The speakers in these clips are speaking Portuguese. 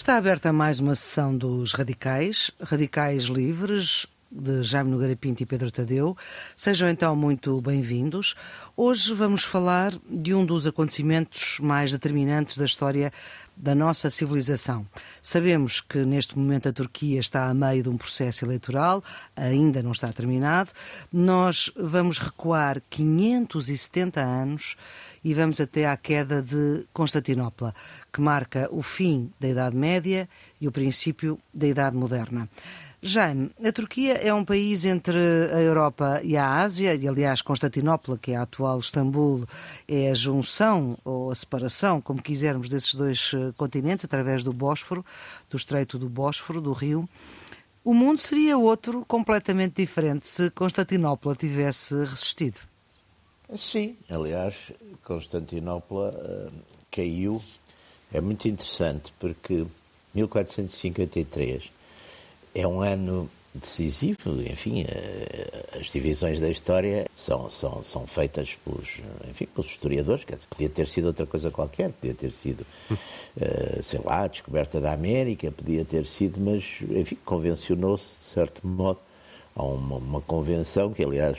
Está aberta mais uma sessão dos Radicais, Radicais Livres, de Jaime Nogueira Pinto e Pedro Tadeu. Sejam então muito bem-vindos. Hoje vamos falar de um dos acontecimentos mais determinantes da história da nossa civilização. Sabemos que neste momento a Turquia está a meio de um processo eleitoral, ainda não está terminado. Nós vamos recuar 570 anos e vamos até à queda de Constantinopla, que marca o fim da Idade Média e o princípio da Idade Moderna. Jaime, a Turquia é um país entre a Europa e a Ásia, e aliás Constantinopla, que é a atual Istambul, é a junção ou a separação, como quisermos, desses dois eh, continentes, através do Bósforo, do Estreito do Bósforo, do Rio. O mundo seria outro, completamente diferente, se Constantinopla tivesse resistido. Sim, aliás, Constantinopla uh, caiu. É muito interessante porque 1453 é um ano decisivo, enfim, eh, as divisões da história são, são, são feitas pelos, enfim, pelos historiadores, quer dizer, podia ter sido outra coisa qualquer, podia ter sido, uh, sei lá, a descoberta da América, podia ter sido, mas, enfim, convencionou-se, de certo modo, a uma, uma, convenção que, aliás,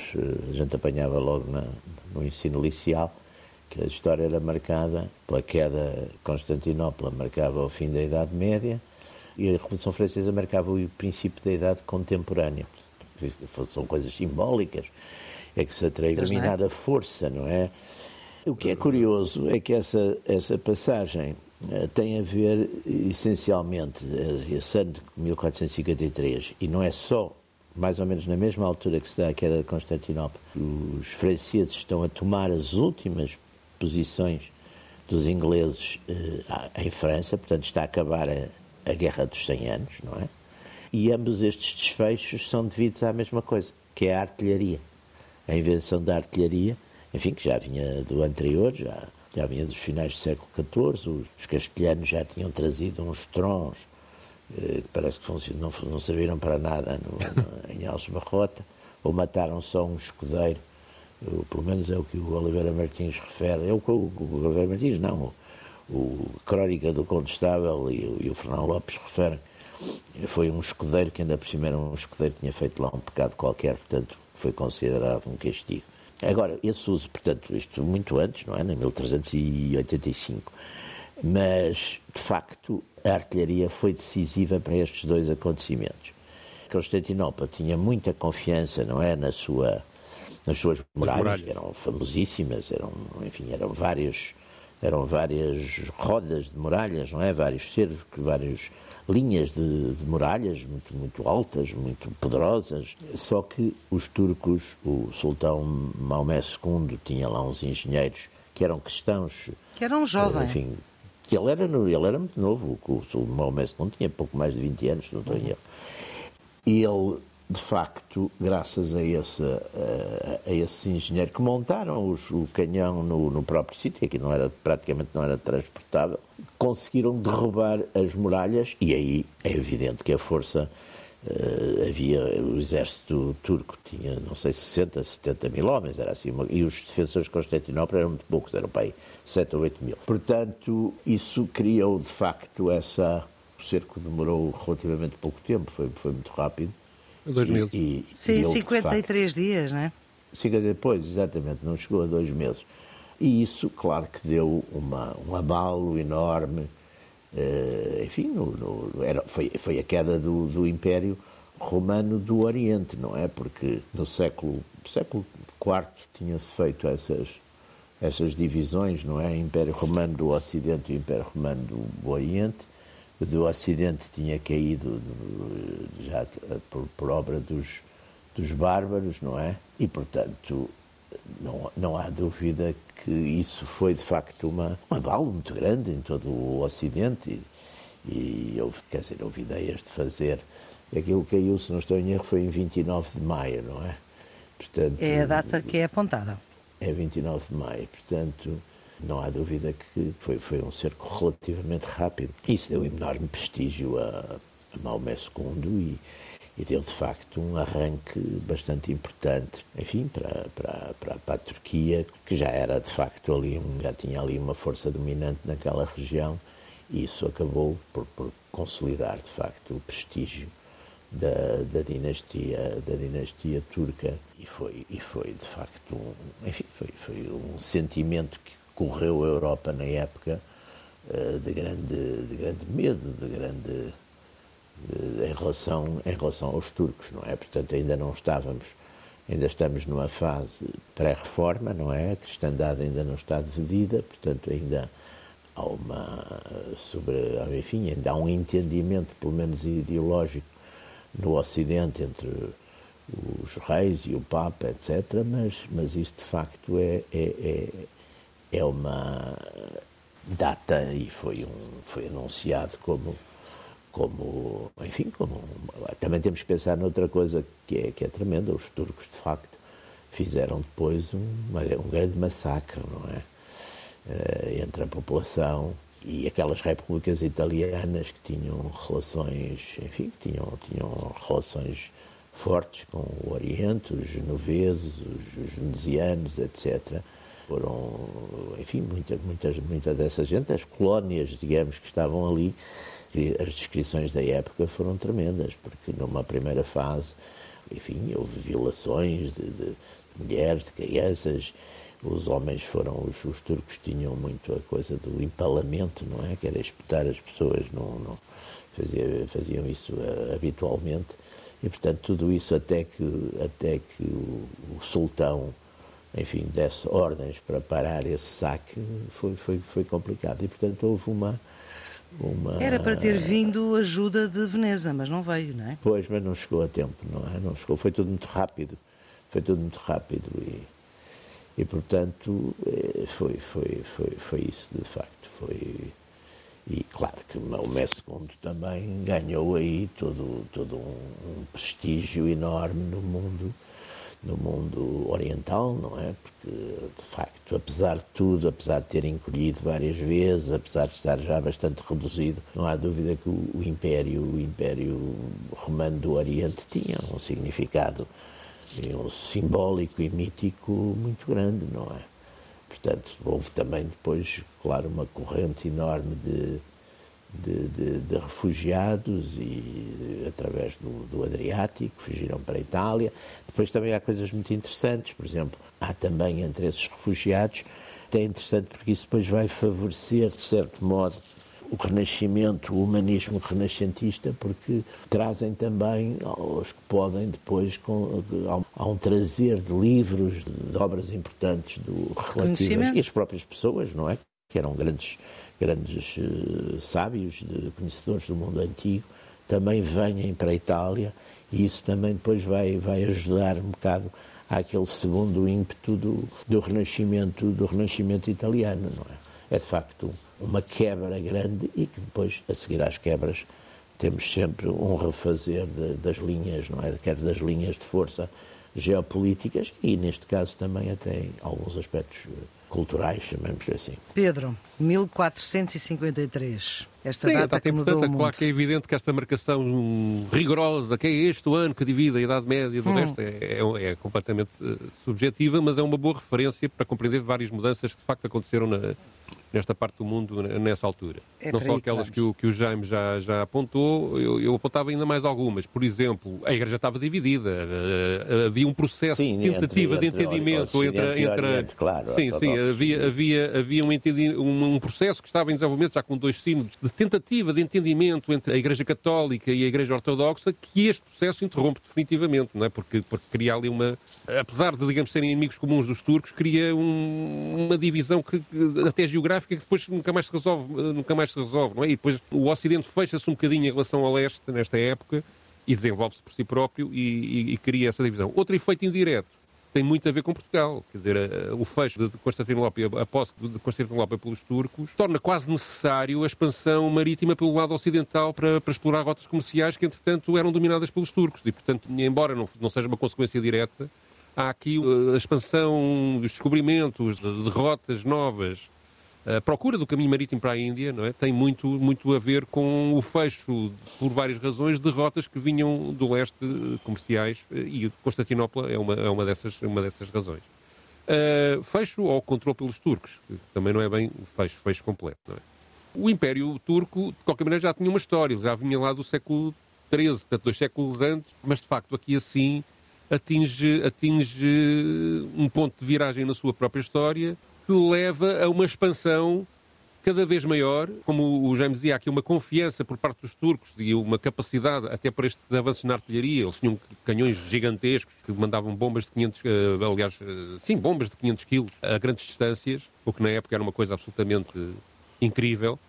a gente apanhava logo na, no ensino liceal, que a história era marcada pela queda de Constantinopla, marcava o fim da Idade Média, e a Revolução Francesa marcava o princípio da idade contemporânea. São coisas simbólicas, é que se atraiu determinada força, não é? O que é curioso é que essa, essa passagem uh, tem a ver essencialmente, esse ano de 1453, e não é só mais ou menos na mesma altura que se dá a queda de Constantinopla, os franceses estão a tomar as últimas posições dos ingleses uh, em França, portanto está a acabar a, a Guerra dos 100 Anos, não é? E ambos estes desfechos são devidos à mesma coisa, que é a artilharia. A invenção da artilharia, enfim, que já vinha do anterior, já, já vinha dos finais do século XIV, os, os castelhanos já tinham trazido uns trons eh, que parece que não, não serviram para nada no, no, em Alves Barrota, ou mataram só um escudeiro, eu, pelo menos é o que o Oliveira Martins refere, é o que o, o Oliveira Martins não, o Crónica do Condestável e, e o Fernão Lopes referem, foi um escudeiro que ainda por cima era um escudeiro que tinha feito lá um pecado qualquer, portanto foi considerado um castigo. Agora, esse uso, portanto, isto muito antes, não é? Em 1385. Mas, de facto, a artilharia foi decisiva para estes dois acontecimentos. Constantinopla tinha muita confiança, não é, na sua, nas suas muralhas, muralhas. que eram famosíssimas, eram, enfim, eram vários eram várias rodas de muralhas, não é? Vários cercos, várias linhas de, de, muralhas muito, muito altas, muito poderosas. Só que os turcos, o sultão Maomé II tinha lá uns engenheiros que eram cristãos. Que eram jovens. Enfim, ele era, ele era muito novo, o sultão Maomé II tinha pouco mais de 20 anos, não estou em erro. E ele de facto, graças a, esse, a, a esses engenheiros que montaram os, o canhão no, no próprio sítio, que não era, praticamente não era transportável, conseguiram derrubar as muralhas e aí é evidente que a força Uh, havia o exército turco tinha não sei 60, 70 mil homens era assim uma, e os defensores de Constantinopla eram muito poucos eram para aí 7 ou 8 mil portanto isso criou de facto essa o cerco demorou relativamente pouco tempo foi, foi muito rápido 2000. E, e, Sim, e 53 facto, dias, não é? Depois, exatamente, não chegou a dois meses. E isso, claro que deu uma, um abalo enorme. Uh, enfim, no, no, era, foi, foi a queda do, do Império Romano do Oriente, não é? Porque no século, século IV tinha-se feito essas, essas divisões, não é? Império Romano do Ocidente e o Império Romano do Oriente do Ocidente tinha caído já por, por obra dos, dos bárbaros, não é? E, portanto, não, não há dúvida que isso foi, de facto, uma, uma bala muito grande em todo o Ocidente e, e houve, quer dizer, houve ideias de fazer aquilo que caiu, se não estou em erro, foi em 29 de maio, não é? Portanto, é a data que é apontada. É 29 de maio, portanto não há dúvida que foi, foi um cerco relativamente rápido. Isso deu enorme prestígio a, a Maomé II e, e deu de facto um arranque bastante importante, enfim, para, para, para, para, a Turquia, que já era de facto ali, já tinha ali uma força dominante naquela região E isso acabou por, por consolidar, de facto, o prestígio da, da, dinastia da dinastia turca. E foi e foi de facto um, enfim foi foi um sentimento que correu a Europa na época uh, de grande de grande medo de grande de, em relação em relação aos turcos não é portanto ainda não estávamos ainda estamos numa fase pré-reforma não é a cristandade ainda não está dividida portanto ainda há uma sobre enfim ainda há um entendimento pelo menos ideológico no Ocidente entre os reis e o Papa, etc. Mas, mas isso de facto é, é, é, é uma data e foi, um, foi anunciado como, como enfim, como, também temos que pensar noutra coisa que é, que é tremenda, os turcos de facto fizeram depois um, um grande massacre, não é? Uh, entre a população e aquelas repúblicas italianas que tinham relações, enfim, que tinham, tinham relações fortes com o Oriente, os genoveses, os, os venezianos, etc. Foram, enfim, muita, muita, muita dessa gente, as colónias, digamos, que estavam ali, as descrições da época foram tremendas, porque numa primeira fase, enfim, houve violações de, de mulheres, de crianças, os homens foram, os, os, turcos tinham muito a coisa do empalamento, não é? Que era espetar as pessoas, não, não fazia, faziam isso uh, habitualmente. E, portanto, tudo isso até que, até que o, o, sultão, enfim, desse ordens para parar esse saque, foi, foi, foi complicado. E, portanto, houve uma, uma... Era para ter vindo ajuda de Veneza, mas não veio, não é? Pois, mas não chegou a tempo, não é? Não chegou, foi tudo muito rápido. Foi tudo muito rápido e e, portanto, eh, foi, foi, foi, foi isso, de facto. Foi... E claro que Maomé II também ganhou aí todo, todo um, um, prestígio enorme no mundo, no mundo oriental, não é? Porque, de facto, apesar de tudo, apesar de ter encolhido várias vezes, apesar de estar já bastante reduzido, não há dúvida que o, o Império, o Império Romano do Oriente tinha um significado um simbólico e mítico muito grande, não é? Portanto, houve também depois, claro, uma corrente enorme de, de, de, de refugiados e através do, do, Adriático fugiram para a Itália. Depois também há coisas muito interessantes, por exemplo, há também entre esses refugiados, é interessante porque isso depois vai favorecer, de certo modo, o renascimento, o humanismo renascentista, porque trazem também os que podem depois, com, há um trazer de livros, de obras importantes do, relativas, e as próprias pessoas, não é? Que eram grandes, grandes uh, sábios, conhecedores do mundo antigo, também vêm para a Itália e isso também depois vai, vai ajudar um bocado àquele segundo ímpeto do, do renascimento do renascimento italiano, não é? É de facto uma quebra grande e que depois, a seguir às quebras, temos sempre um refazer de, das linhas, não é? Quer das linhas de força geopolíticas e, neste caso, também até alguns aspectos eh, culturais, chamamos assim. Pedro, 1453. Esta Sim, data que mudou importante, claro que é evidente que esta marcação rigorosa, que é este o ano que divide a Idade Média do hum. resto, é, é, é completamente uh, subjetiva, mas é uma boa referência para compreender várias mudanças que de facto aconteceram na, nesta parte do mundo nessa altura. É não só aquelas que o, que o Jaime já, já apontou, eu, eu, apontava ainda mais algumas. Por exemplo, a Igreja estava dividida, uh, havia um processo sim, de tentativa entre, de entendimento entre... entre, entre Oriente, claro, sim, sim, havia, havia, havia um, um, um, processo que estava em desenvolvimento já com dois sínodos de tentativa de entendimento entre a Igreja Católica e a Igreja Ortodoxa, que este processo interrompe definitivamente, não é? Porque, porque cria ali uma... Apesar de, digamos, serem inimigos comuns dos turcos, cria um, uma divisão que até geográfica geográfica que depois nunca mais se resolve, nunca mais se resolve, não é? E depois o Ocidente fecha-se um bocadinho em relação ao Leste nesta época e desenvolve-se por si próprio e, e, e, cria essa divisão. Outro efeito indireto tem muito a ver com Portugal. Quer dizer, eh, o fecho de Constantinopla, a posse de Constantinopla pelos turcos, torna quase necessário a expansão marítima pelo lado ocidental para, para explorar rotas comerciais que, entretanto, eram dominadas pelos turcos. E, portanto, embora não, não seja uma consequência direta, há aqui eh, a expansão dos descobrimentos, de, de rotas novas a procura do caminho marítimo para a Índia não é? tem muito, muito a ver com o fecho, por várias razões, de rotas que vinham do leste eh, comerciais eh, e Constantinopla é uma, é uma, dessas, uma dessas razões. Uh, fecho ou controle pelos turcos, que também não é bem fecho, fecho completo. É? O Império Turco, de qualquer maneira, já tinha uma história, já vinha lá do século XIII, portanto, dois séculos antes, mas de facto aqui assim atinge, atinge um ponto de viragem na sua própria história que leva a uma expansão cada vez maior, como o James dizia, há aqui uma confiança por parte dos turcos e uma capacidade, até para estes avanços na artilharia, eles tinham canhões gigantescos que mandavam bombas de 500, eh, aliás, eh, sim, bombas de 500 quilos a grandes distâncias, o que na época era uma coisa absolutamente incrível,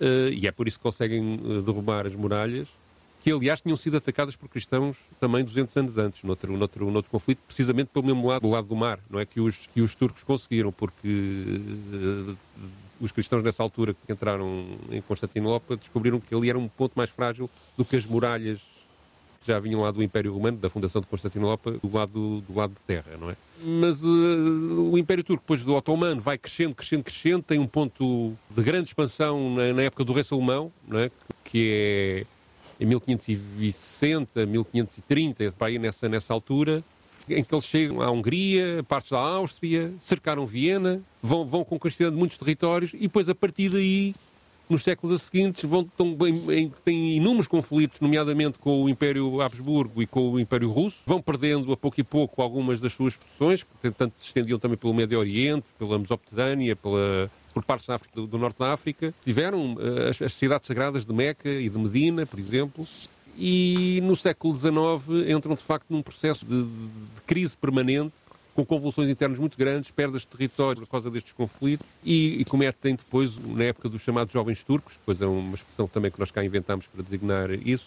eh, e é por isso que conseguem derrubar as muralhas, que aliás tinham sido atacadas por cristãos também 200 anos antes, noutro, noutro, noutro conflito, precisamente pelo mesmo lado, do lado do mar, não é? Que os, que os turcos conseguiram, porque os cristãos nessa altura que entraram em Constantinopla descobriram que ali era um ponto mais frágil do que as muralhas que já vinham lá do Império Romano, da fundação de Constantinopla, do lado, do lado de terra, não é? Mas uh, o Império Turco, depois do Otomano, vai crescendo, crescendo, crescendo, tem um ponto de grande expansão na, na época do Rei Salomão, não é? que é em 1560, 1530, para aí nessa, nessa altura, em que eles chegam à Hungria, partes da Áustria, cercaram Viena, vão, vão conquistando muitos territórios e depois, a partir daí, nos séculos seguintes, vão, estão bem, têm inúmeros conflitos, nomeadamente com o Império Habsburgo e com o Império Russo, vão perdendo a pouco e pouco algumas das suas posições, que tanto se estendiam também pelo Médio Oriente, pela Mesopotâmia, pela, por partes África, do, Norte da África. Tiveram uh, as, as cidades sagradas de Meca e de Medina, por exemplo, e no século XIX entram de facto num processo de, de crise permanente com convulsões internas muito grandes, perdas de território por causa destes conflitos e, e cometem depois, na época dos chamados jovens turcos, depois é uma expressão também que nós cá inventámos para designar isso,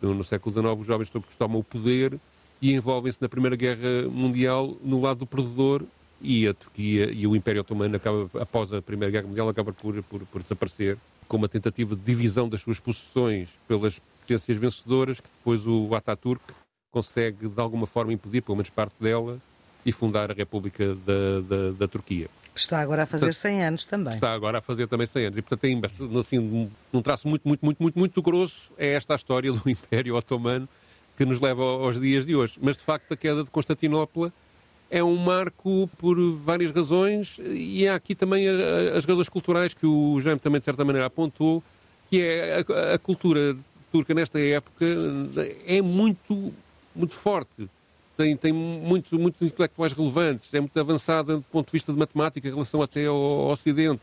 no, no século XIX os jovens turcos tomam o poder e envolvem-se na Primeira Guerra Mundial no lado do perdedor e a Turquia e o Império Otomano acaba, após a Primeira Guerra Mundial acaba por, por, por desaparecer com uma tentativa de divisão das suas possessões pelas potências vencedoras que depois o Ataturk consegue de alguma forma impedir, pelo menos parte dela, e fundar a República da, da, da Turquia. Está agora a fazer portanto, 100 anos também. Está agora a fazer também 100 anos. E, portanto, tem, assim, num traço muito, muito, muito, muito, muito grosso, é esta a história do Império Otomano que nos leva aos dias de hoje. Mas, de facto, a queda de Constantinopla é um marco por várias razões e há aqui também as razões culturais que o Jaime também, de certa maneira, apontou, que é a, a cultura turca nesta época é muito, muito forte. Tem, tem muito, muitos intelectuais relevantes, é muito avançada do ponto de vista de matemática em relação até ao, ao Ocidente.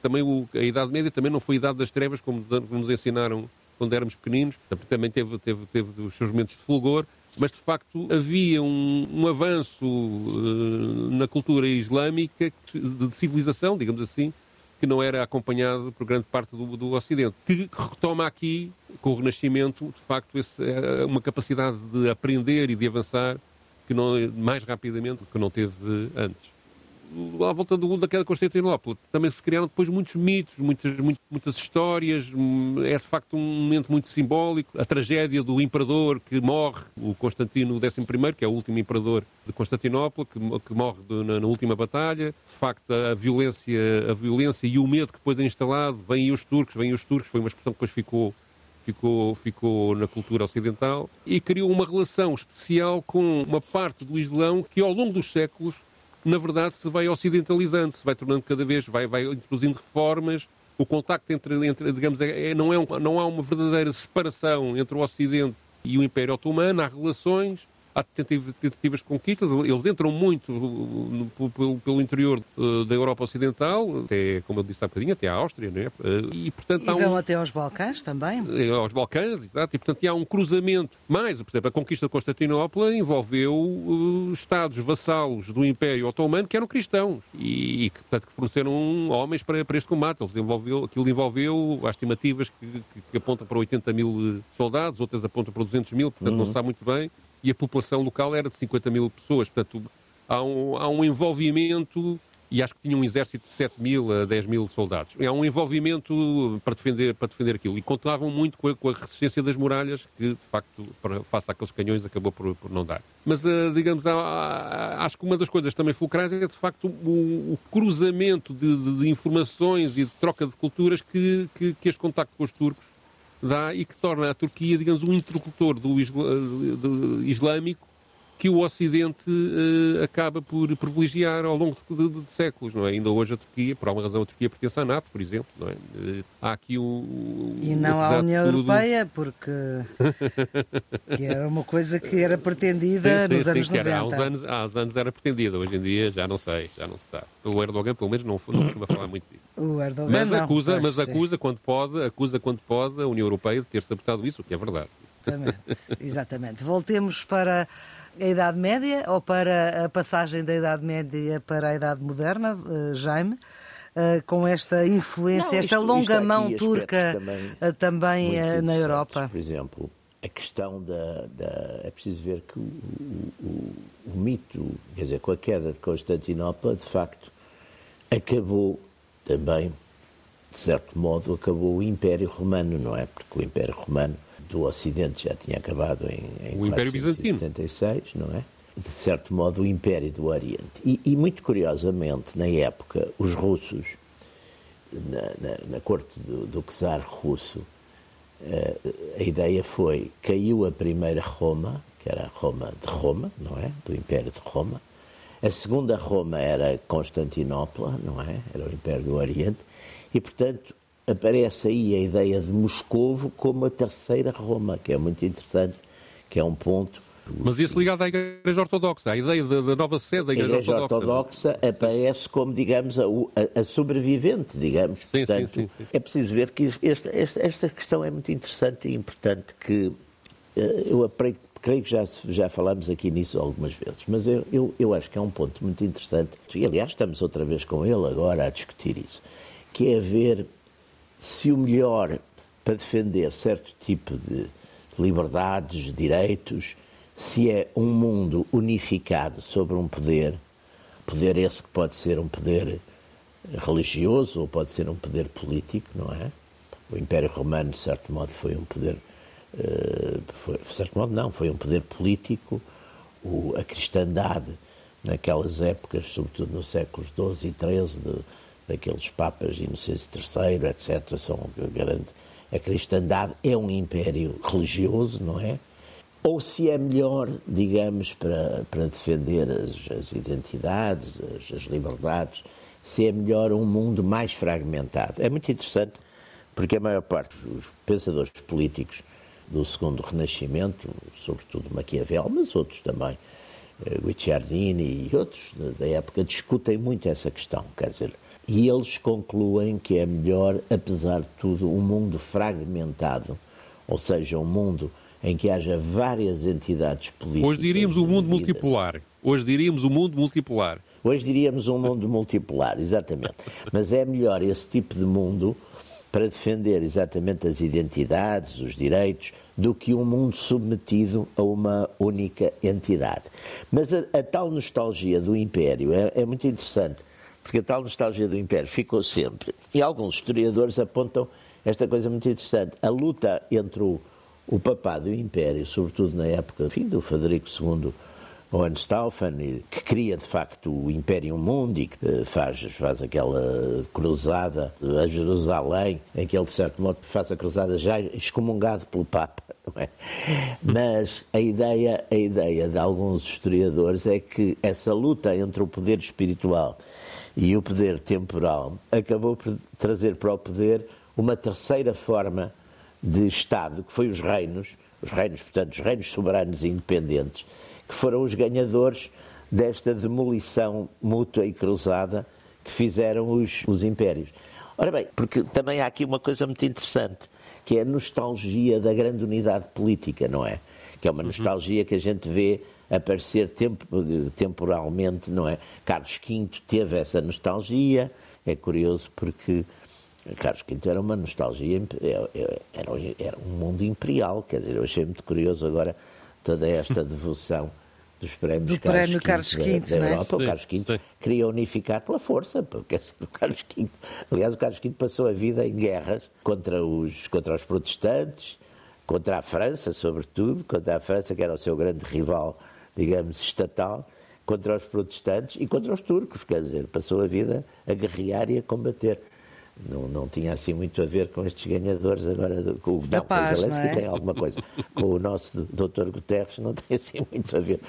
Também o, a Idade Média também não foi a Idade das Trevas, como, nos ensinaram quando éramos pequeninos, também teve, teve, teve os seus momentos de fulgor, mas de facto havia um, um avanço uh, na cultura islâmica de civilização, digamos assim, que não era acompanhado por grande parte do, do Ocidente, que retoma aqui, com o Renascimento, de facto, esse, é uma capacidade de aprender e de avançar que não, mais rapidamente que não teve antes à volta do, daquela Constantinopla também se criaram depois muitos mitos, muitas, muitas histórias, é de facto um momento muito simbólico. A tragédia do imperador que morre, o Constantino XI, que é o último imperador de Constantinopla, que, que morre de, na, na, última batalha. De facto, a violência, a violência e o medo que depois é instalado, vêm os turcos, vêm os turcos, foi uma expressão que depois ficou ficou, ficou na cultura ocidental e criou uma relação especial com uma parte do Islão que, ao longo dos séculos, na verdade, se vai ocidentalizando, se vai tornando cada vez, vai, vai introduzindo reformas. O contacto entre, entre digamos, é, é, não, é um, não há uma verdadeira separação entre o Ocidente e o Império Otomano, há relações, há tentativas de conquistas, eles entram muito pelo, pelo interior eh, da Europa Ocidental, até, como eu disse há bocadinho, até à Áustria, não é? Eh, e, portanto, e vão um... até aos Balcãs também? Eh, aos Balcãs, exato, e portanto há um cruzamento. Mais, por exemplo, a conquista de Constantinopla envolveu uh, estados vassalos do Império Otomano que eram cristãos e, e que, portanto, que forneceram homens para, para este combate. Eles envolveu, aquilo envolveu, há estimativas que, que, que apontam para 80 mil soldados, outras apontam para 200 mil, portanto uhum. não se sabe muito bem e a população local era de 50 mil pessoas. Portanto, há um, há um envolvimento e acho que tinha um exército de 7 mil a 10 mil soldados. Há um envolvimento para defender, para defender aquilo. E contavam muito com a, com a resistência das muralhas, que de facto, para, face àqueles canhões, acabou por, por não dar. Mas, uh, digamos, há, há, acho que uma das coisas também fulcrais é, de facto, o, o cruzamento de, de, de, informações e de troca de culturas que, que, que este contacto com os turcos dá e que torna a Turquia, digamos, um interlocutor do, do islâmico que o Ocidente uh, acaba por privilegiar ao longo de, de, de, séculos, não é? Ainda hoje a Turquia, por alguma razão a Turquia pertence à NATO, por exemplo, não é? Uh, há aqui um... E não à União tudo... Europeia, porque que era uma coisa que era pretendida sim, sim, nos sim, anos 90. Há uns anos, há uns anos era pretendida, hoje em dia já não sei, já não se sabe. O Erdogan, pelo menos, não, não costuma falar muito disso. O Erdogan mas não, acusa, mas acusa quando pode, acusa quando pode a União Europeia de ter sabotado isso, o que é verdade. Exatamente, exatamente. Voltemos para a Idade Média ou para a passagem da Idade Média para a Idade Moderna, uh, Jaime? Uh, com esta influência, Não, isto, esta longa mão turca também, uh, também na Europa. Por exemplo, a questão da, da, É preciso ver que o, o, o, mito, quer dizer, com a queda de Constantinopla, de facto, acabou também, de certo modo, acabou o Império Romano, não é? Porque o Império Romano do Ocidente já tinha acabado em, em o Império Bizantino. não é? De certo modo, o Império do Oriente. E, e muito curiosamente, na época, os russos, na, na, na corte do, do czar russo, eh, a ideia foi, caiu a primeira Roma, que era a Roma de Roma, não é? Do Império de Roma. A segunda Roma era Constantinopla, não é? Era o Império do Oriente. E, portanto, aparece aí a ideia de Moscovo como a terceira Roma, que é muito interessante, que é um ponto. Mas isso ligado à Igreja Ortodoxa, a ideia da, nova sede da Igreja, Igreja Ortodoxa. Ortodoxa aparece como, digamos, a, a, sobrevivente, digamos. Sim, Portanto, sim, sim, é preciso ver que esta, esta, esta, questão é muito interessante e importante, que eh, eu creio que já, já falamos aqui nisso algumas vezes, mas eu, eu, eu acho que é um ponto muito interessante, e aliás estamos outra vez com ele agora a discutir isso, que é ver se o melhor para defender certo tipo de liberdades, direitos, se é um mundo unificado sobre um poder, poder esse que pode ser um poder religioso ou pode ser um poder político, não é? O Império Romano, de certo modo, foi um poder, uh, foi, de certo modo não, foi um poder político. O, a cristandade, naquelas épocas, sobretudo nos séculos XII e XIII, daqueles papas Inocêncio III, etc., são garante a cristandade é um império religioso, não é? Ou se é melhor, digamos, para, para defender as, as identidades, as, as liberdades, se é melhor um mundo mais fragmentado. É muito interessante, porque a maior parte dos pensadores políticos do segundo Renascimento, sobretudo Maquiavel, mas outros também, eh, Guicciardini e outros da época, discutem muito essa questão. Quer dizer, e eles concluem que é melhor, apesar de tudo, um mundo fragmentado, ou seja, um mundo em que haja várias entidades políticas. Hoje diríamos um mundo multipolar. Hoje diríamos um mundo multipolar. Hoje diríamos um mundo multipolar, exatamente. Mas é melhor esse tipo de mundo para defender exatamente as identidades, os direitos, do que um mundo submetido a uma única entidade. Mas a, a tal nostalgia do Império é, é muito interessante porque a tal nostalgia do Império ficou sempre. E alguns historiadores apontam esta coisa muito interessante. A luta entre o, o papado e o Império, sobretudo na época do Frederico II Hohenstaufen, que cria de facto o Império Mundi, que faz, faz aquela cruzada a Jerusalém, em que ele de certo modo faz a cruzada já excomungado pelo Papa. É? Mas a ideia, a ideia de alguns historiadores é que essa luta entre o poder espiritual e o poder temporal acabou por trazer para o poder uma terceira forma de Estado, que foi os reinos, os reinos, portanto, os reinos soberanos e independentes, que foram os ganhadores desta demolição mútua e cruzada que fizeram os, os impérios. Ora bem, porque também há aqui uma coisa muito interessante, que é a nostalgia da grande unidade política, não é? Que é uma uhum. nostalgia que a gente vê aparecer tempo, temporalmente, não é? Carlos V teve essa nostalgia, é curioso porque Carlos V era uma nostalgia, é, é, era, era um mundo imperial, quer dizer, eu achei muito curioso agora toda esta devoção dos prémios Do Carlos, prémio Carlos V, da, da é? Europa. Sim, o Carlos V sim. queria unificar pela força, porque assim, o Carlos V, aliás, o Carlos V passou a vida em guerras contra os, contra os protestantes, contra a França, sobretudo, contra a França, que era o seu grande rival digamos, estatal contra os protestantes e contra os turcos, quer dizer, passou a vida a guerrear e a combater não, não tinha assim muito a ver com estes ganhadores agora, do, com, não, paz, com Zelensky é? tem alguma coisa, com o nosso doutor Guterres não tem assim muito a ver.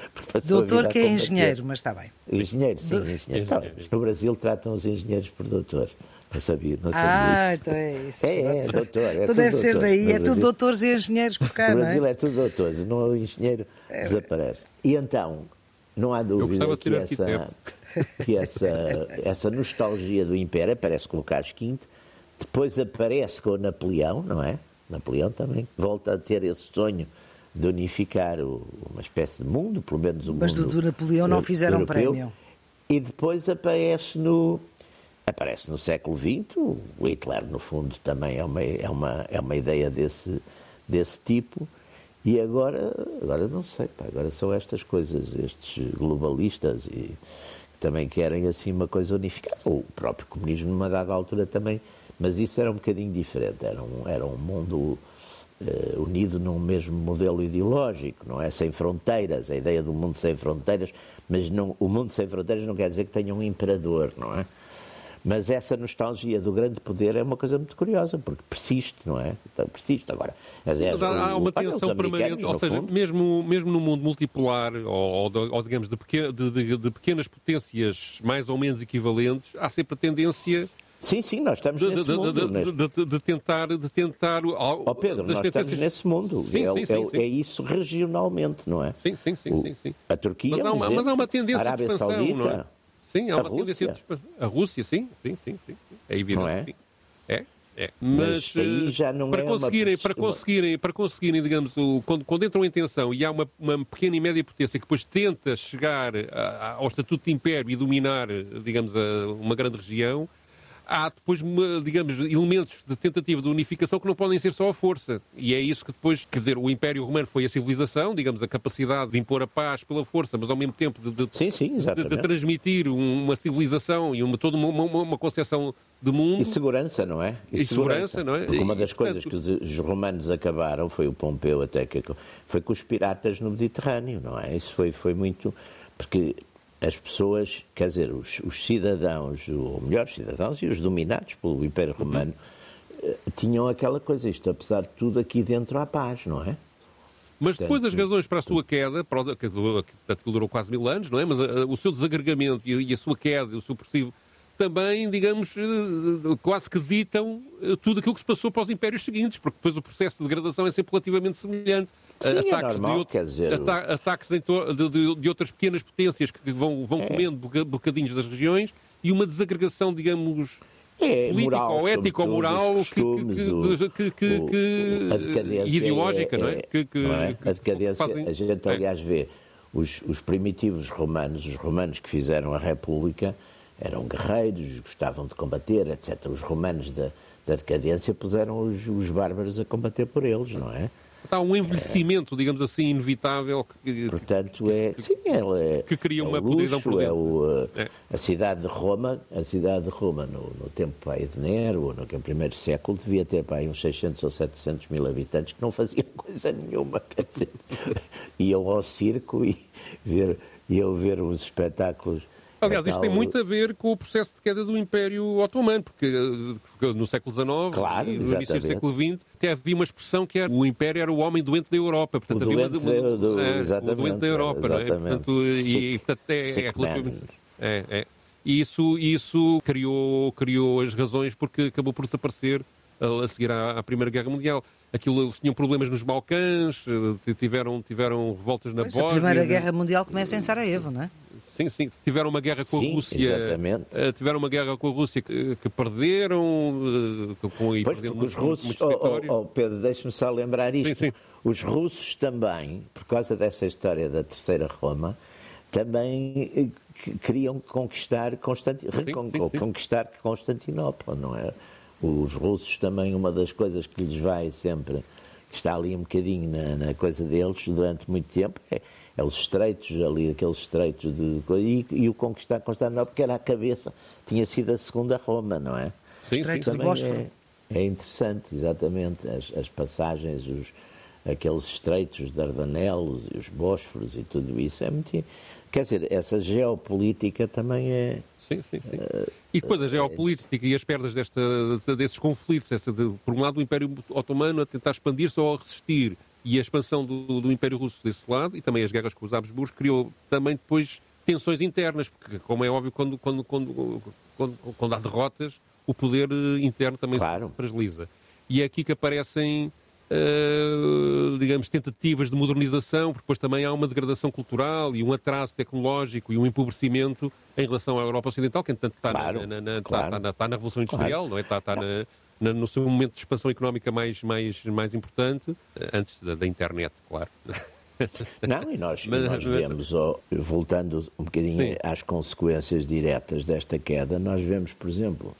Doutor que é engenheiro, mas está bem. Engenheiro, sim, do... engenheiro. Tá, no Brasil tratam os engenheiros por doutor. Não sabia, não sabia Ah, isso. então é isso. É, é, doutor. É então deve ser daí, No é tudo doutores e engenheiros por cá, No não Brasil é? é tudo doutores, não o engenheiro desaparece. E então, não há dúvida que, ser essa, que essa, essa nostalgia do Império aparece com o Carlos V, depois aparece com o Napoleão, não é? Napoleão também volta a ter esse sonho de unificar o- uma espécie de mundo, pelo menos o Mas do- mundo do Napoleão não fizeram europeu. prémio. E depois aparece no aparece no século XX, o Hitler no fundo também é uma é uma é uma ideia desse desse tipo. E agora agora não sei, pá, agora são estas coisas, estes globalistas e que também querem assim uma coisa unificada. O próprio comunismo numa dada altura também, mas isso era um bocadinho diferente, era um era um mundo eh, unido num mesmo modelo ideológico, não é? Sem fronteiras, a ideia do mundo sem fronteiras, mas não, o mundo sem fronteiras não quer dizer que tenha um imperador, não é? Mas essa nostalgia do grande poder é uma coisa muito curiosa, porque persiste, não é? Então, persiste. Agora, mas é, Mas há, o- uma tensão permanente, ou seja, fundo, mesmo, mesmo no mundo multipolar, ou, ou ou, digamos de, pequen- de- de- de pequenas potências mais ou menos equivalentes, há sempre a tendência Sim, sim, nós estamos de, nesse de- mundo. de- de- tentar. De tentar Ó Pedro, nós estamos nesse mundo. Sim, é, sim, é- sim, é isso regionalmente, não é? Sim, sim, sim, O- sim, sim. A Turquia, Mas há, um uma, exemplo. mas há uma tendência a Arábia de expansão, Saudita. Sim, há A uma tendência de Rússia. expansão. A Rússia, sim, sim, sim, sim. sim. É evidente, Não é? sim. É, é. Mas Mas, para é uma conseguirem, pessoa- para conseguirem, para conseguirem, digamos, o, quando, quando entram em tensão e há uma, uma pequena e média potência que depois tenta chegar a- a- ao estatuto de império e dominar, digamos, a- uma grande região, há depois, digamos, elementos de tentativa de unificação que não podem ser só a força. E é isso que depois, quer dizer, o Império Romano foi a civilização, digamos, a capacidade de impor a paz pela força, mas ao mesmo tempo de, de- Sim, sim, de, de transmitir um- uma civilização e uma, toda uma, uma, uma concepção de mundo. E segurança, não é? E segurança, não é? Porque uma E, das coisas que os romanos acabaram, foi o Pompeu até que foi com os piratas no Mediterrâneo, não é? Isso foi, foi muito. Porque as pessoas, quer dizer, os, os cidadãos, ou melhor, os cidadãos e os dominados pelo Império Uhum. Romano, eh, tinham aquela coisa, isto apesar de tudo, aqui dentro há paz, não é? Mas depois as razões para a sua queda, que durou, quase mil anos, não é? Mas ah, o seu desagregamento e, a sua queda, o seu progressivo, também, digamos, eh, quase que ditam eh, tudo aquilo que se passou para os impérios seguintes, porque depois o processo de degradação é sempre relativamente semelhante. Sim, é ataques normal, de, outro- dizer, ata- ataques de, de- de outras pequenas potências que vão, É. vão comendo boca- bocadinhos das regiões e uma desagregação, digamos, É, política moral, ou ética ou moral que- que- costumes, que- o- que- que- o- que- a decadência ideológica, não é? Que- não é? que A decadência, fazem- a gente é. aliás vê os, os primitivos romanos, os romanos que fizeram a República, eram guerreiros, gostavam de combater, etc. Os romanos da, da decadência puseram os, os bárbaros a combater por eles, não é? Há um envelhecimento, digamos assim, inevitável que, Portanto, é, sim, ela é, Que cria é uma podridão luxo, é o, É. a cidade de Roma, a cidade de Roma no, no tempo pai de Nero, no que é o primeiro século, devia ter pai uns 600 ou 700 mil habitantes que não faziam coisa nenhuma, quer dizer, iam ao circo e ver, iam ver uns espetáculos. Aliás, isto tem muito a ver com o processo de queda do Império Otomano, porque porque no século XIX Claro, e no início do século XX até havia uma expressão que era o Império era o homem doente da Europa. Portanto, O havia doente uma, da- do- é, o doente da Europa, não é? exatamente. Portanto, e, Sick- e, portanto, é, é relativamente. É, é. E isso, isso criou, criou as razões porque acabou por desaparecer a, a seguir à, à Primeira Guerra Mundial. Aquilo, eles tinham problemas nos Balcãs, eh, tiveram, tiveram revoltas na Pois, a Bósnia. Primeira na- Guerra Mundial começa em Sarajevo, não é? Sim, sim. Tiveram uma guerra com a Sim, Rússia. exatamente. eh, tiveram uma guerra com a Rússia que, que perderam. eh, com, Pois, perderam os russos, oh, oh, oh, Pedro, deixe-me só lembrar isto. Sim, sim. Os russos também, por causa dessa história da Terceira Roma, também eh, que- queriam conquistar, sim. conquistar Constantinopla, não é? Os russos também, uma das coisas que lhes vai sempre, que está ali um bocadinho na, na coisa deles durante muito tempo, é, é os estreitos ali, aqueles estreitos de e, e o conquistar Constantinopla, porque era a cabeça, tinha sido a segunda Roma, não é? Sim, sim, Estreitos Também Bósforo. é, é interessante, exatamente, as, as passagens, os, aqueles estreitos Dardanelos e os Bósforos e tudo isso. É muito. Quer dizer, essa geopolítica também é. Sim, sim, sim. E depois a geopolítica e as perdas desta, desses conflitos, essa de, por um lado o Império Otomano a tentar expandir-se ou a resistir, e a expansão do, do, Império Russo desse lado, e também as guerras com os Habsburgos, criou também depois tensões internas, porque, como é óbvio, quando, quando, quando, quando, quando há derrotas, o poder eh, interno também claro. se fragiliza. E é aqui que aparecem Uh, digamos, tentativas de modernização, porque depois também há uma degradação cultural e um atraso tecnológico e um empobrecimento em relação à Europa Ocidental, que entanto está, claro, na, na, claro. está, está, na, está na, Revolução Industrial, não é? Está, está na, no seu momento de expansão económica mais, mais, mais importante, eh, antes da, da internet, claro. Não, e nós, mas, nós vemos, oh, voltando um bocadinho sim. às consequências diretas desta queda, nós vemos, por exemplo,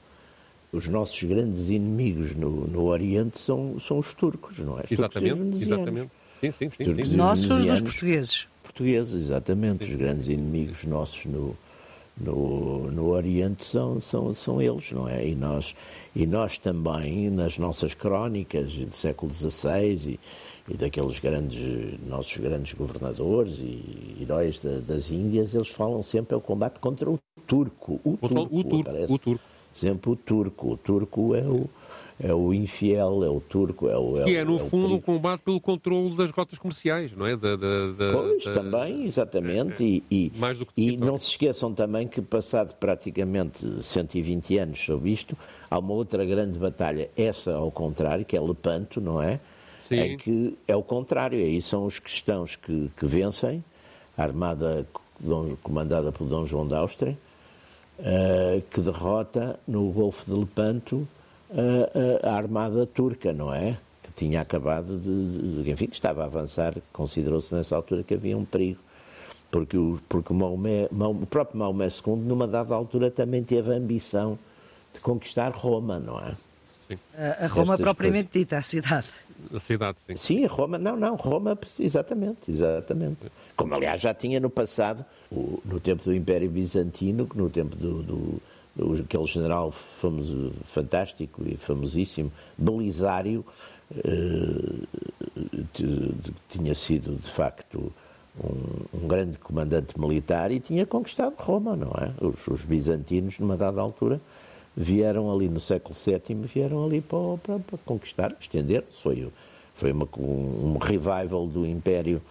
os nossos grandes inimigos no, no Oriente são, são os turcos, não é? Os exatamente, exatamente. Sim, sim, sim. sim. Nossos dos portugueses. Portugueses, exatamente. Sim. Os grandes inimigos nossos no, no, no Oriente são, são, são eles, não é? E nós, e nós também, nas nossas crónicas do século XVI e, e daqueles grandes, nossos grandes governadores e heróis da, das Índias, eles falam sempre é o combate contra o turco. O, o turco, o turco, o turco sempre o turco. O turco é o, é o infiel, é o turco, é o. É que é, no é fundo, o combate pelo controle das rotas comerciais, não é? Da, da, da pois, da, também, exatamente. É, é, e, mais do que e não se esqueçam também que, passado praticamente 120 anos sobre isto, há uma outra grande batalha, essa ao contrário, que é Lepanto, não é? Sim. É que é o contrário, aí são os cristãos que, que vencem, a armada comandada por Dom João de Áustria uh, que derrota no Golfo de Lepanto uh, a armada turca, não é? Que tinha acabado de, de enfim, que estava a avançar, considerou-se nessa altura que havia um perigo. Porque o, porque o, Maomé, o próprio Maomé II, numa dada altura, também teve a ambição de conquistar Roma, não é? Sim. A, Roma Estas propriamente coisas. dita, a cidade. A cidade, sim. Sim, a Roma, não, não, Roma, exatamente, exatamente. Como aliás já tinha no passado, no tempo do Império Bizantino, no tempo do, do aquele general famoso, fantástico e famosíssimo, Belisário, eh, tinha sido de facto um, um, grande comandante militar e tinha conquistado Roma, não é? Os, os bizantinos, numa dada altura, vieram ali no século VII, vieram ali para, para, para conquistar, estender. Foi, foi uma, um, um revival do Império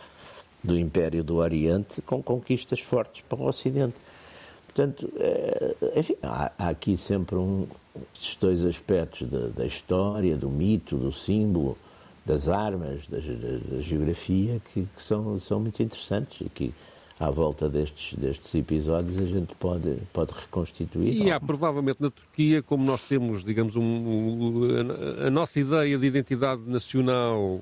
do Império do Oriente com conquistas fortes para o Ocidente. Portanto, eh, enfim, há, aqui sempre um, estes dois aspectos da, da, história, do mito, do símbolo, das armas, da, da, da geografia, que, que, são, são muito interessantes e que à volta destes, destes episódios a gente pode, pode reconstituir. E há provavelmente na Turquia, como nós temos, digamos, um, um, a, a nossa ideia de identidade nacional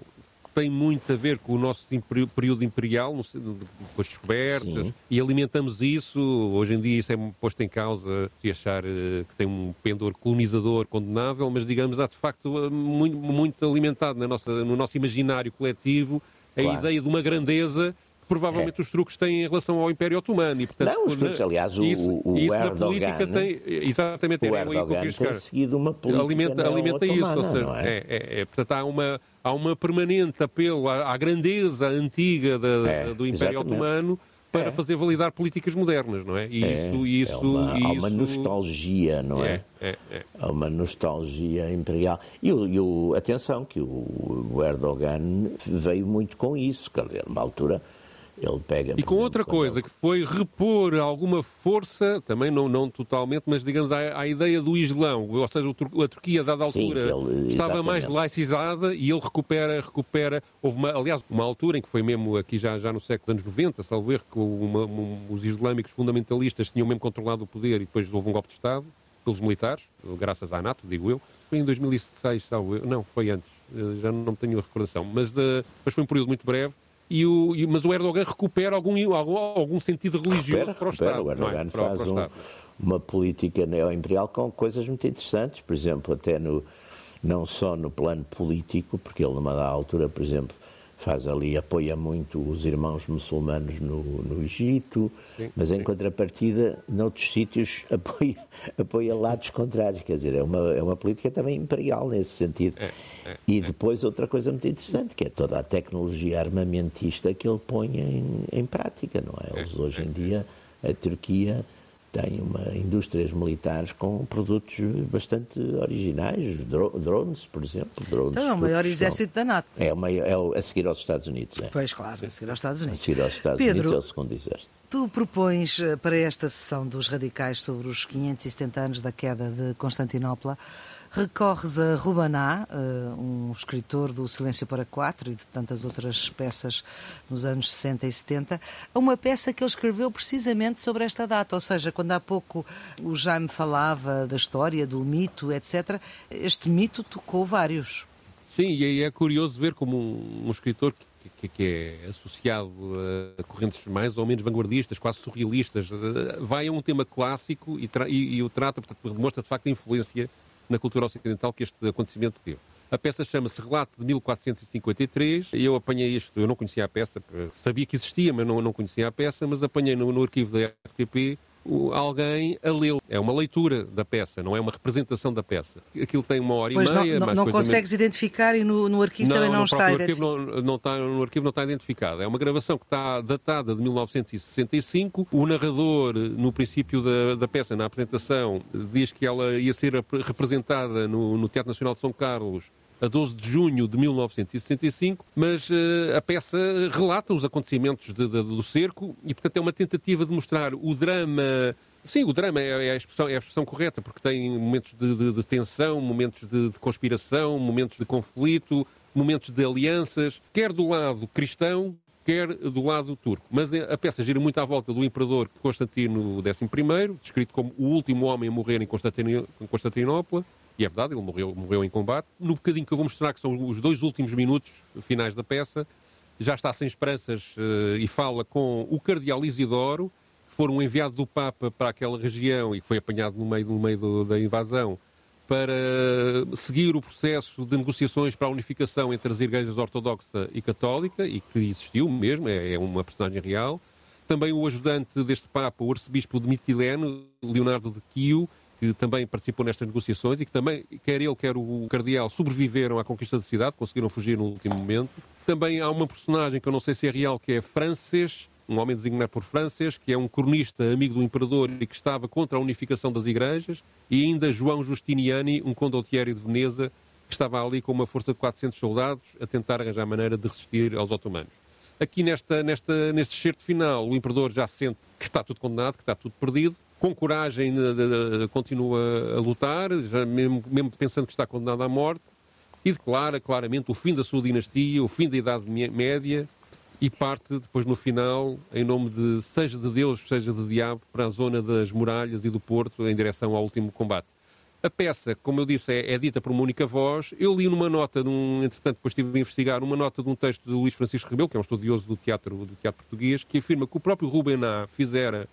tem muito a ver com o nosso período imperial, com as descobertas, Sim. e alimentamos isso. Hoje em dia isso é posto em causa de achar eh, que tem um pendor colonizador condenável, mas digamos, há de facto eh, muito, muito alimentado na nossa, no nosso imaginário coletivo a claro. ideia de uma grandeza provavelmente é. os truques têm em relação ao Império Otomano. E, portanto, não, os truques, aliás, o, isso, o isso Erdogan, na política tem. Exatamente, o Erdogan tem chegar. seguido uma política alimenta, alimenta isso. Seja, é? É, é, é? portanto, há uma, há uma permanente apelo à, à grandeza antiga da, é, do Império exatamente. Otomano para é. fazer validar políticas modernas, não é? E isso, isso, é uma, isso... Há uma nostalgia, não é? É, é? Há uma nostalgia imperial. E, e o, atenção, que o, o Erdogan veio muito com isso, quer dizer, numa altura ele pega. E com outra coisa, ele... que foi repor alguma força, também não, não totalmente, mas digamos à, à ideia do Islão, ou seja, a Turquia, a dada altura, Sim, ele, estava mais laicizada e ele recupera, recupera. Houve, uma, aliás, uma altura em que foi mesmo aqui já, já no século anos 90, salvo erro, que uma, um, os islâmicos fundamentalistas tinham mesmo controlado o poder e depois houve um golpe de Estado pelos militares, graças à NATO, digo eu. Foi em 2006, salvo erro. Não, foi antes, eh, já não tenho a recordação, mas, uh, mas foi um período muito breve e o, e, mas o Erdogan recupera algum, algum, algum sentido religioso recupera, para o recupera. Estado. O Erdogan é? faz um, uma política neo-imperial com coisas muito interessantes, por exemplo, até no, não só no plano político, porque ele numa altura, por exemplo, faz ali, apoia muito os irmãos muçulmanos no, no Egito, sim, mas em sim. contrapartida, noutros sítios, apoia, apoia lados contrários. Quer dizer, é uma, é uma política também imperial nesse sentido. É, é, e depois, outra coisa muito interessante, que é toda a tecnologia armamentista que ele põe em, em prática, não é? Eles, hoje em dia, a Turquia tem uma indústrias militares com produtos bastante originais, drones, por exemplo. Drones então é o maior exército da NATO. É, maior, é a seguir aos Estados Unidos. É. Pois, claro, a seguir aos Estados Unidos. A seguir aos Estados Pedro, Unidos é o segundo exército. Tu propões eh, para esta sessão dos radicais sobre os 570 anos da queda de Constantinopla recorres a Rubaná, eh, um escritor do Silêncio para Quatro e de tantas outras peças nos anos 60 e 70, a uma peça que ele escreveu precisamente sobre esta data, ou seja, quando há pouco o Jaime falava da história, do mito, etc., este mito tocou vários. Sim, e é curioso ver como um, escritor que, que, é associado a correntes mais ou menos vanguardistas, quase surrealistas, eh, vai a um tema clássico e, e, e o trata, portanto, demonstra de facto a influência na cultura ocidental que este acontecimento teve. A peça chama-se Relato de 1453 e eu apanhei isto, eu não conhecia a peça, sabia que existia, mas não, não conhecia a peça, mas apanhei no, no arquivo da RTP alguém a lê-lo. É uma leitura da peça, não é uma representação da peça. Aquilo tem uma hora pois e meia. Não, não, não consegues menos... identificar e no, no arquivo não, também não está identificado. Não, não está. No arquivo não está identificado. É uma gravação que está datada de 1965. O narrador, no princípio da, da peça, na apresentação, diz que ela ia ser representada no, no Teatro Nacional de São Carlos a 12 de junho de 1965, mas uh, a peça relata os acontecimentos de, de, do cerco e, portanto, é uma tentativa de mostrar o drama. Sim, o drama é, é a, expressão, é a expressão correta, porque tem momentos de, de, de tensão, momentos de, conspiração, momentos de conflito, momentos de alianças, quer do lado cristão, quer do lado turco. Mas a peça gira muito à volta do imperador Constantino XI, descrito como o último homem a morrer em Constantinopla, e é verdade, ele morreu, morreu em combate. No bocadinho que eu vou mostrar, que são os dois últimos minutos finais da peça, já está sem esperanças uh, e fala com o cardeal Isidoro, que foi um enviado do Papa para aquela região e que foi apanhado no meio, no meio do, da invasão, para seguir o processo de negociações para a unificação entre as igrejas ortodoxa e católica, e que existiu mesmo, é, é uma personagem real. Também o ajudante deste Papa, o arcebispo de Mitilene, Leonardo de Quio, que também participou nestas negociações e que também, quer ele, quer o cardeal, sobreviveram à conquista da cidade, conseguiram fugir no último momento. Também há uma personagem que eu não sei se é real, que é Frances, um homem designado por Frances, que é um cronista amigo do imperador e que estava contra a unificação das igrejas, e ainda João Justiniani, um condottieri de Veneza, que estava ali com uma força de 400 soldados a tentar arranjar maneira de resistir aos otomanos. Aqui nesta, nesta, neste excerto final, o imperador já sente que está tudo condenado, que está tudo perdido, com coragem continua a lutar, já mesmo, mesmo pensando que está condenado à morte, e declara claramente o fim da sua dinastia, o fim da Idade Média, e parte depois no final, em nome de seja de Deus, seja de diabo, para a zona das muralhas e do Porto, em direção ao último combate. A peça, como eu disse, é, é dita por uma única voz. Eu li numa nota, num, entretanto, depois estive a investigar, uma nota de um texto de Luís Francisco Rebelo, que é um estudioso do teatro, do teatro português, que afirma que o próprio Rubem Ná fizera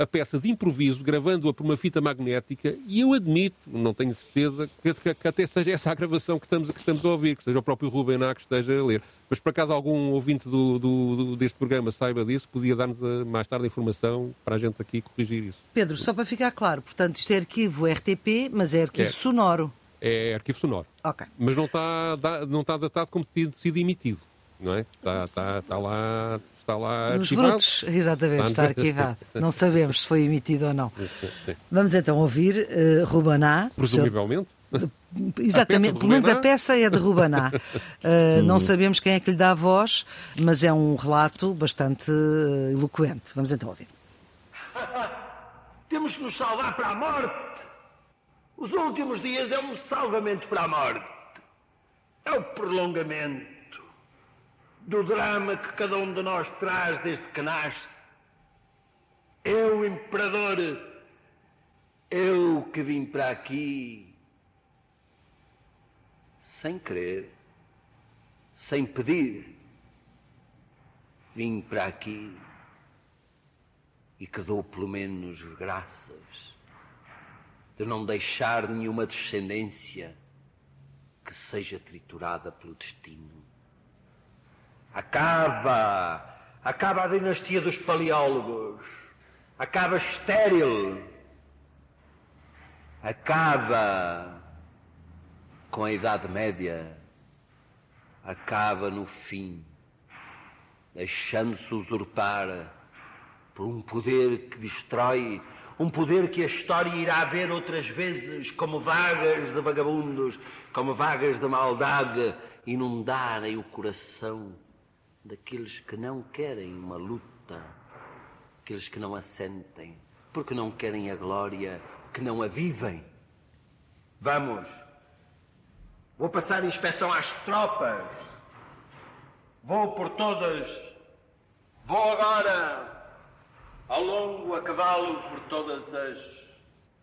a peça de improviso, gravando-a por uma fita magnética, e eu admito, não tenho certeza, que, que, até seja essa a gravação que estamos, que estamos a ouvir, que seja o próprio Rubem Ná que esteja a ler. Mas por acaso algum ouvinte do, do, do, deste programa saiba disso, podia dar-nos mais tarde a informação para a gente aqui corrigir isso. Pedro, só para ficar claro, portanto, isto é arquivo RTP, mas é arquivo é. sonoro. É arquivo sonoro. Ok. Mas não está, não está datado como tendo sido emitido, não é? Está, está, está lá está lá Nos arquivado. brutos, exatamente, está, arquivado. Não sabemos se foi emitido ou não. Vamos então ouvir uh, Rubaná. Presumivelmente. Exatamente, pelo menos a peça é de Rubaná. Uh, não sabemos quem é que lhe dá a voz, mas é um relato bastante uh, eloquente. Vamos então ouvir. Temos que nos salvar para a morte. Os últimos dias é um salvamento para a morte. É o prolongamento do drama que cada um de nós traz desde que nasce. Eu, imperador, eu que vim para aqui sem querer, sem pedir, vim para aqui e que dou pelo menos graças de não deixar nenhuma descendência que seja triturada pelo destino Acaba, acaba a dinastia dos paleólogos. Acaba estéril. Acaba com a Idade Média. Acaba no fim, deixando-se usurpar por um poder que destrói, um poder que a história irá ver outras vezes como vagas de vagabundos, como vagas de maldade, inundarem o coração daqueles que não querem uma luta, aqueles que não a sentem, porque não querem a glória, que não a vivem. Vamos. Vou passar inspeção às tropas. Vou por todas. Vou agora ao longo a cavalo por todas as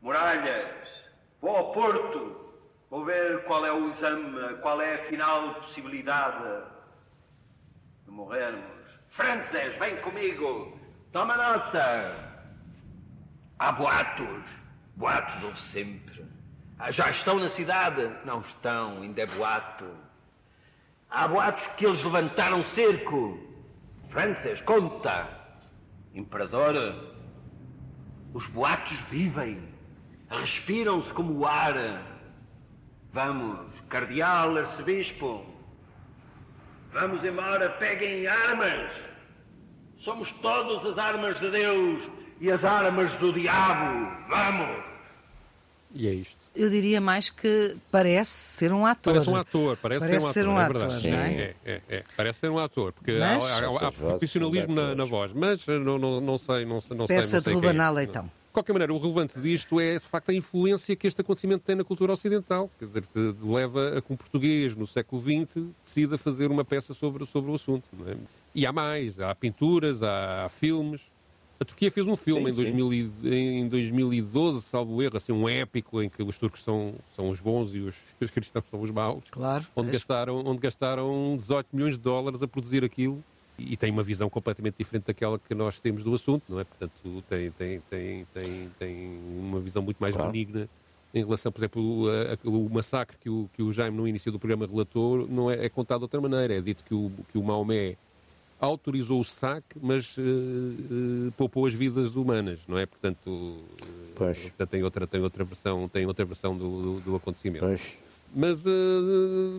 muralhas. Vou ao Porto. Vou ver qual é o exame, qual é a final possibilidade de morrermos. Frances, vem comigo. Toma nota. Há boatos. Boatos houve sempre. Ah, já estão na cidade? Não estão, ainda é boato. Há boatos que eles levantaram cerco. Frances, conta. Imperador, os boatos vivem, respiram-se como o ar. Vamos, cardeal, arcebispo. Vamos embora, peguem armas. Somos todas as armas de Deus e as armas do diabo. Vamos. E é isto. Eu diria mais que parece ser um ator. Parece um ator, parece, Parece ser um ator, ser um é ator, é? É, é, é. Parece ser um ator, porque Mas- há, há- há profissionalismo na, na voz, mas eh, não, não, não sei, não sei, não Peça sei, não de sei é. A. Leitão. De qualquer maneira, o relevante disto é, de facto, a influência que este acontecimento tem na cultura ocidental. Quer dizer, que leva a que um português, no século XX, decida fazer uma peça sobre, sobre o assunto. é? E há mais, há pinturas, há, há filmes. A Turquia fez um filme Sim, em, sim. 2000 e- em 2012, salvo erro, assim, um épico em que os turcos são, são os bons e os, os cristãos são os maus. Claro. Onde gastaram, onde gastaram 18 milhões de dólares a produzir aquilo e tem uma visão completamente diferente daquela que nós temos do assunto, não é? Portanto, tem, tem, tem, tem, tem uma visão muito mais Claro. benigna em relação, por exemplo, o, a- o massacre que o, que o Jaime no início do programa relatou não é, é contado de outra maneira. É dito que o, que o Maomé autorizou o saque, mas eh, eh, poupou as vidas humanas, não é? Portanto, eh, portanto, tem outra tem outra versão tem outra versão do, do, do acontecimento. Pois, Mas,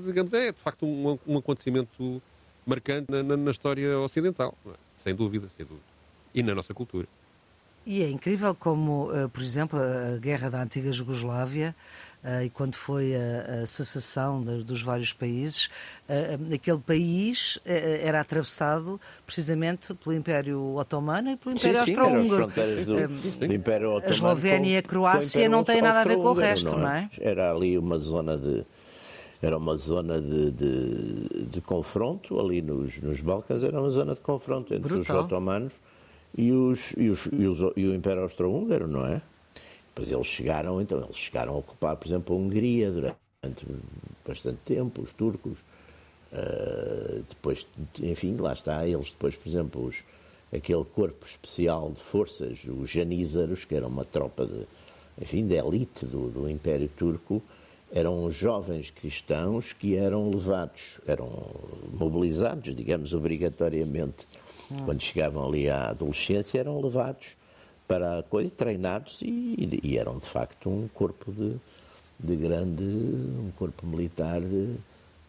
digamos, é de facto um, um acontecimento marcante na, na- na história ocidental, não é? sem dúvida, sem dúvida. E na nossa cultura. E é incrível como, eh, por exemplo, a guerra da antiga Jugoslávia eh, e quando foi a, a secessão dos vários países, eh, aquele país era atravessado precisamente pelo Império Otomano e pelo Império Austro-Húngaro. fronteiras do, do Império Otomano. Eslovénia e a Croácia não têm nada a ver com o resto, não é? Era ali uma zona de era uma zona de, de, de confronto ali nos, nos Balcãs, era uma zona de confronto entre Brutal. os otomanos e, os, e, os, e, os, e o Império Austro-Húngaro, não é? Depois eles chegaram, então, eles chegaram a ocupar, por exemplo, a Hungria durante bastante tempo, os turcos. Uh, depois, enfim, lá está, eles depois, por exemplo, os, aquele corpo especial de forças, os janízaros, que era uma tropa de, enfim, de elite do, do Império Turco, eram jovens cristãos que eram levados, eram mobilizados, digamos, obrigatoriamente, quando chegavam ali à adolescência, eram levados para a coisa, treinados e, e eram de facto um corpo de, de grande, um corpo militar de,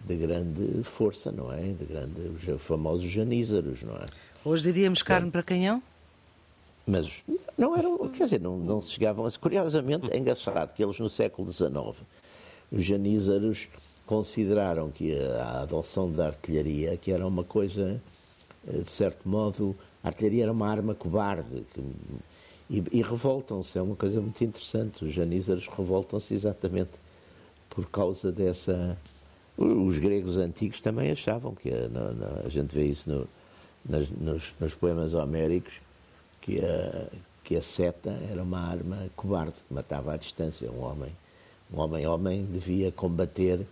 de grande força, não é? De grande, os famosos janízaros, não é? Hoje diríamos carne para canhão? Mas não eram, quer dizer, não, não chegavam a. Curiosamente, é engraçado que eles no século XIX, os janízaros consideraram que a, adoção da artilharia, que era uma coisa, eh, de certo modo, a artilharia era uma arma cobarde. Que, e, e revoltam-se, é uma coisa muito interessante. Os janízaros revoltam-se exatamente por causa dessa. Os gregos antigos também achavam que na- na- a gente vê isso no- nas- nos, nos poemas homéricos que a, que a seta era uma arma cobarde matava à distância um homem. Um homem homem devia combater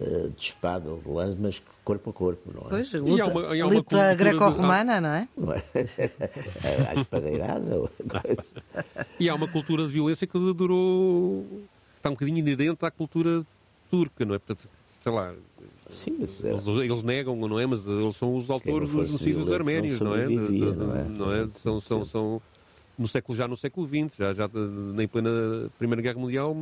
eh, de espada ou de lance, mas corpo a corpo, não é? Pois, há luta, uma- e há uma luta cultura de- greco-romana, não é? Não é? à espadeirada. E há uma cultura de violência que durou. está um bocadinho inerente à cultura turca, não é? Portanto, sei lá, Sim, mas é- Eles, eles negam, não é? Mas eles são os autores dos genocídios eleito não arménios, não é? Não é? não é? São, são, são no século, já no século XX, já, já de- em plena Primeira Guerra Mundial,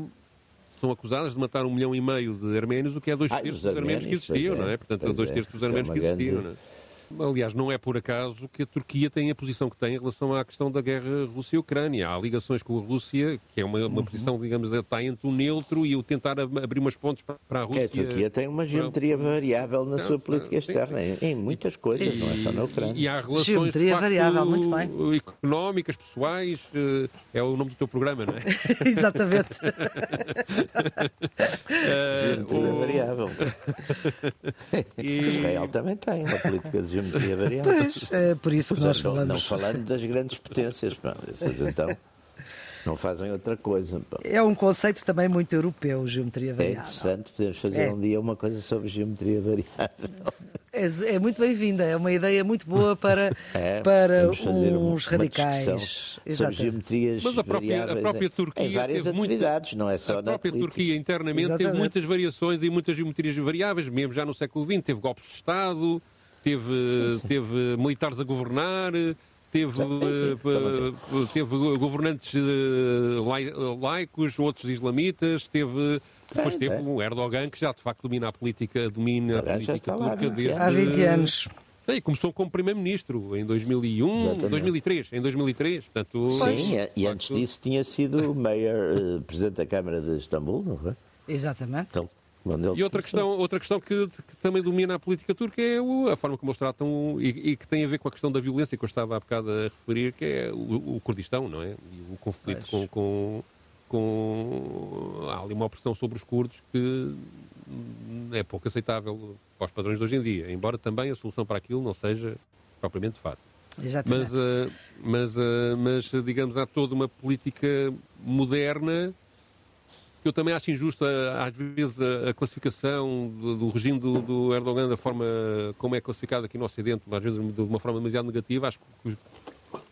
são acusadas de matar um milhão e meio de arménios, o que é dois Ah, terços os dos arménios que arménios, pois existiam, é, não é? Portanto, dois é, terços dos é arménios uma que existiam, grande- não é? Aliás, não é por acaso que a Turquia tem a posição que tem em relação à questão da guerra Rússia-Ucrânia. Há ligações com a Rússia, que é uma, uma Uhum. posição, digamos, está entre o neutro e o tentar ab- abrir umas pontes para para a É, Rússia. a Turquia tem uma geometria variável na Não, sua política sim, externa, em, em muitas coisas, não é só na Ucrânia. E há relações Geometria facto, variável, muito bem. económicas, pessoais, eh, é o nome do teu programa, não é? Exatamente. Eh, Geometria o- variável. e- Israel também tem uma política de geometria variável. Pois, é por isso que nós Não- Não falamos. falando das grandes potências, pá, essas então não fazem outra coisa. pá. É um conceito também muito europeu, geometria É variável. interessante, podemos fazer É. um dia uma coisa sobre geometria variável. É, é muito bem-vinda, é uma ideia muito boa para, É, para uns uma radicais. sobre Exatamente. geometrias Mas a própria, a variáveis própria Turquia em várias teve muita- atividades, não é só a na própria. Turquia internamente Exatamente. teve muitas variações e muitas geometrias variáveis, mesmo já no século XX. Teve golpes de Estado, teve, teve militares a governar, teve, Sim, sim, eh, teve governantes eh, lai- laicos, outros islamitas, teve. Depois teve o Erdogan, que já de facto domina a política, domina a política turca 20 desde. Há 20 anos. Sim, começou como primeiro-ministro em 2001, Exatamente. 2003, em 2003. Portanto, Sim, e- e antes disso tinha sido mayor, eh, presidente da Câmara de Istambul, não foi? Exatamente. Então, E outra questão, outra questão que, que também domina a política turca é a forma como eles tratam e, e que tem a ver com a questão da violência que eu estava há bocado a referir, que é o, o Kurdistão, não é? E o conflito com, com, com. Há ali uma opressão sobre os curdos que é pouco aceitável para os padrões de hoje em dia, embora também a solução para aquilo não seja propriamente fácil. Exatamente. Mas, eh, mas, eh, mas, digamos, há toda uma política moderna eu também acho injusta, às vezes, a, a classificação do, do regime do, do Erdogan da forma como é classificado aqui no Ocidente, às vezes de uma forma demasiado negativa. Acho que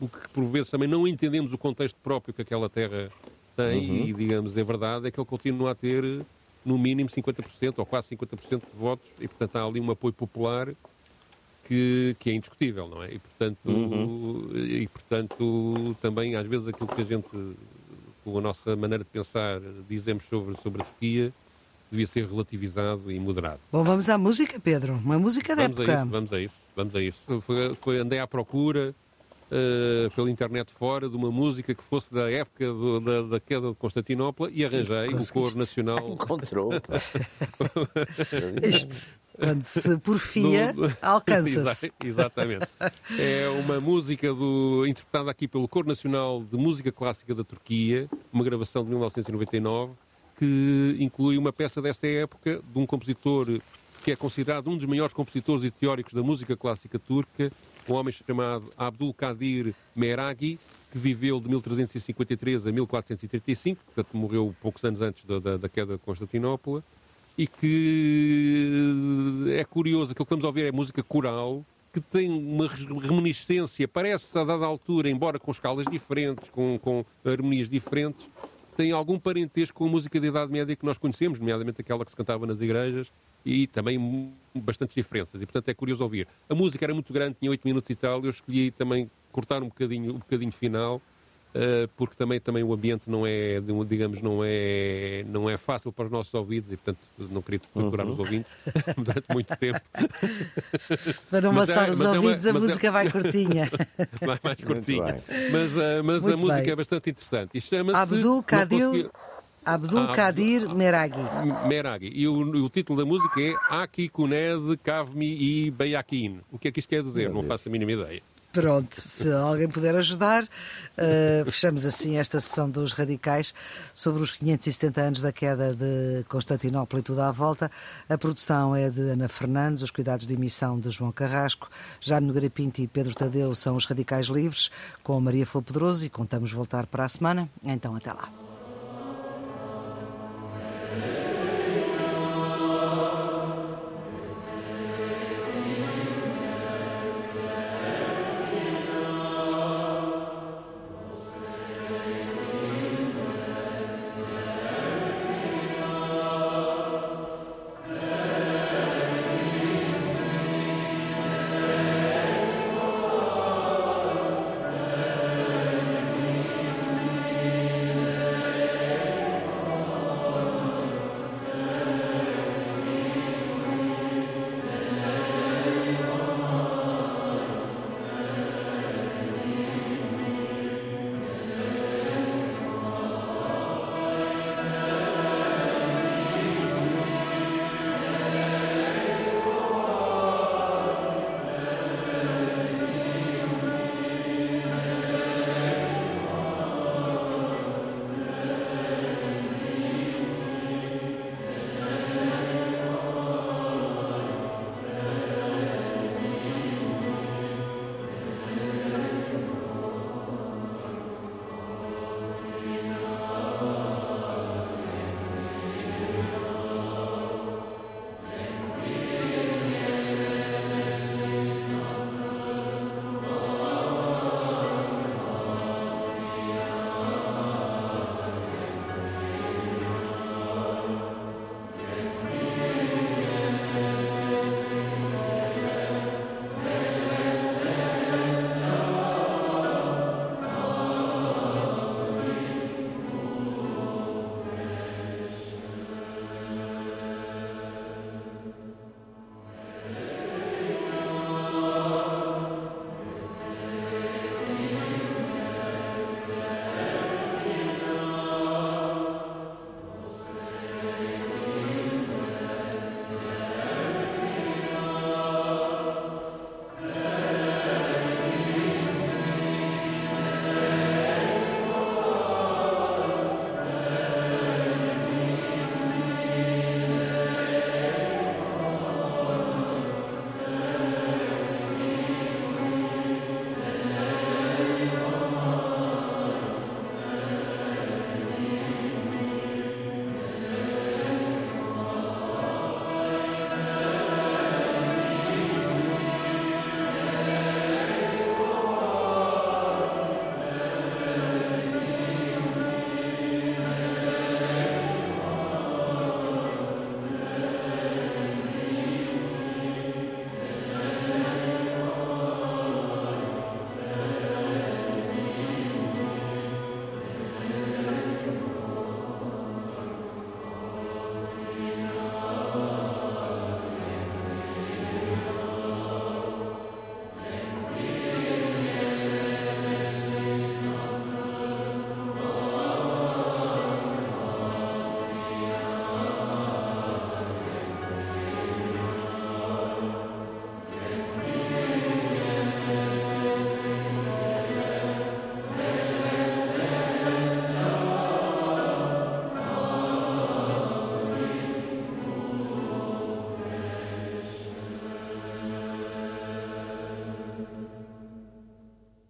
o que por vezes também não entendemos o contexto próprio que aquela terra tem e, digamos, é verdade, é que ele continua a ter no mínimo 50% ou quase 50% de votos e, portanto, há ali um apoio popular que, que é indiscutível, não é? E portanto, e, portanto, também às vezes aquilo que a gente, com a nossa maneira de pensar, dizemos sobre, sobre a Turquia, devia ser relativizado e moderado. Bom, vamos à música, Pedro. Uma música da Vamos a época. isso, vamos a isso, vamos a isso. Foi, foi- andei à procura eh, pela internet fora de uma música que fosse da época do- da, da queda de Constantinopla e arranjei o Conseguiste. coro nacional Encontrou. Isto, quando se porfia, alcança-se. Exa- Exatamente. É uma música do, interpretada aqui pelo Coro Nacional de Música Clássica da Turquia, uma gravação de 1999, que inclui uma peça desta época de um compositor que é considerado um dos maiores compositores e teóricos da música clássica turca, um homem chamado Abdul Kadir Meraghi, que viveu de 1353 a 1435, portanto morreu poucos anos antes da, da- da queda de Constantinopla, e que é curioso, aquilo que vamos ouvir é música coral, que tem uma reminiscência, parece a dada altura, embora com escalas diferentes, com, com harmonias diferentes, tem algum parentesco com a música da Idade Média que nós conhecemos, nomeadamente aquela que se cantava nas igrejas, e também bastantes diferenças. E, portanto, é curioso ouvir. A música era muito grande, tinha 8 minutos e tal, eu escolhi também cortar um bocadinho, um bocadinho final, porque também, também o ambiente não é, digamos, não é, não é fácil para os nossos ouvidos e, portanto, não queria torturar os ouvintes durante muito tempo. Para não Mas é- os mas é uma- ouvidos, a é- música vai curtinha. mais, mais curtinha. Mas, eh, mas a música bem. é bastante interessante. E chama-se. Abdul consegui- Abdul Ah, Kadir Meraghi. Meraghi. E o, o título da música é Aki Kuned Kavmi e Bayakin. O que é que isto quer dizer? Não faço a mínima ideia. Pronto, se alguém puder ajudar, uh, fechamos assim esta sessão dos radicais sobre os 570 anos da queda de Constantinopla e tudo à volta. A produção é de Ana Fernandes, os cuidados de emissão de João Carrasco, Já no Pinto e Pedro Tadeu são os radicais livres, com Maria Flor Pedroso e contamos voltar para a semana. Então, até lá.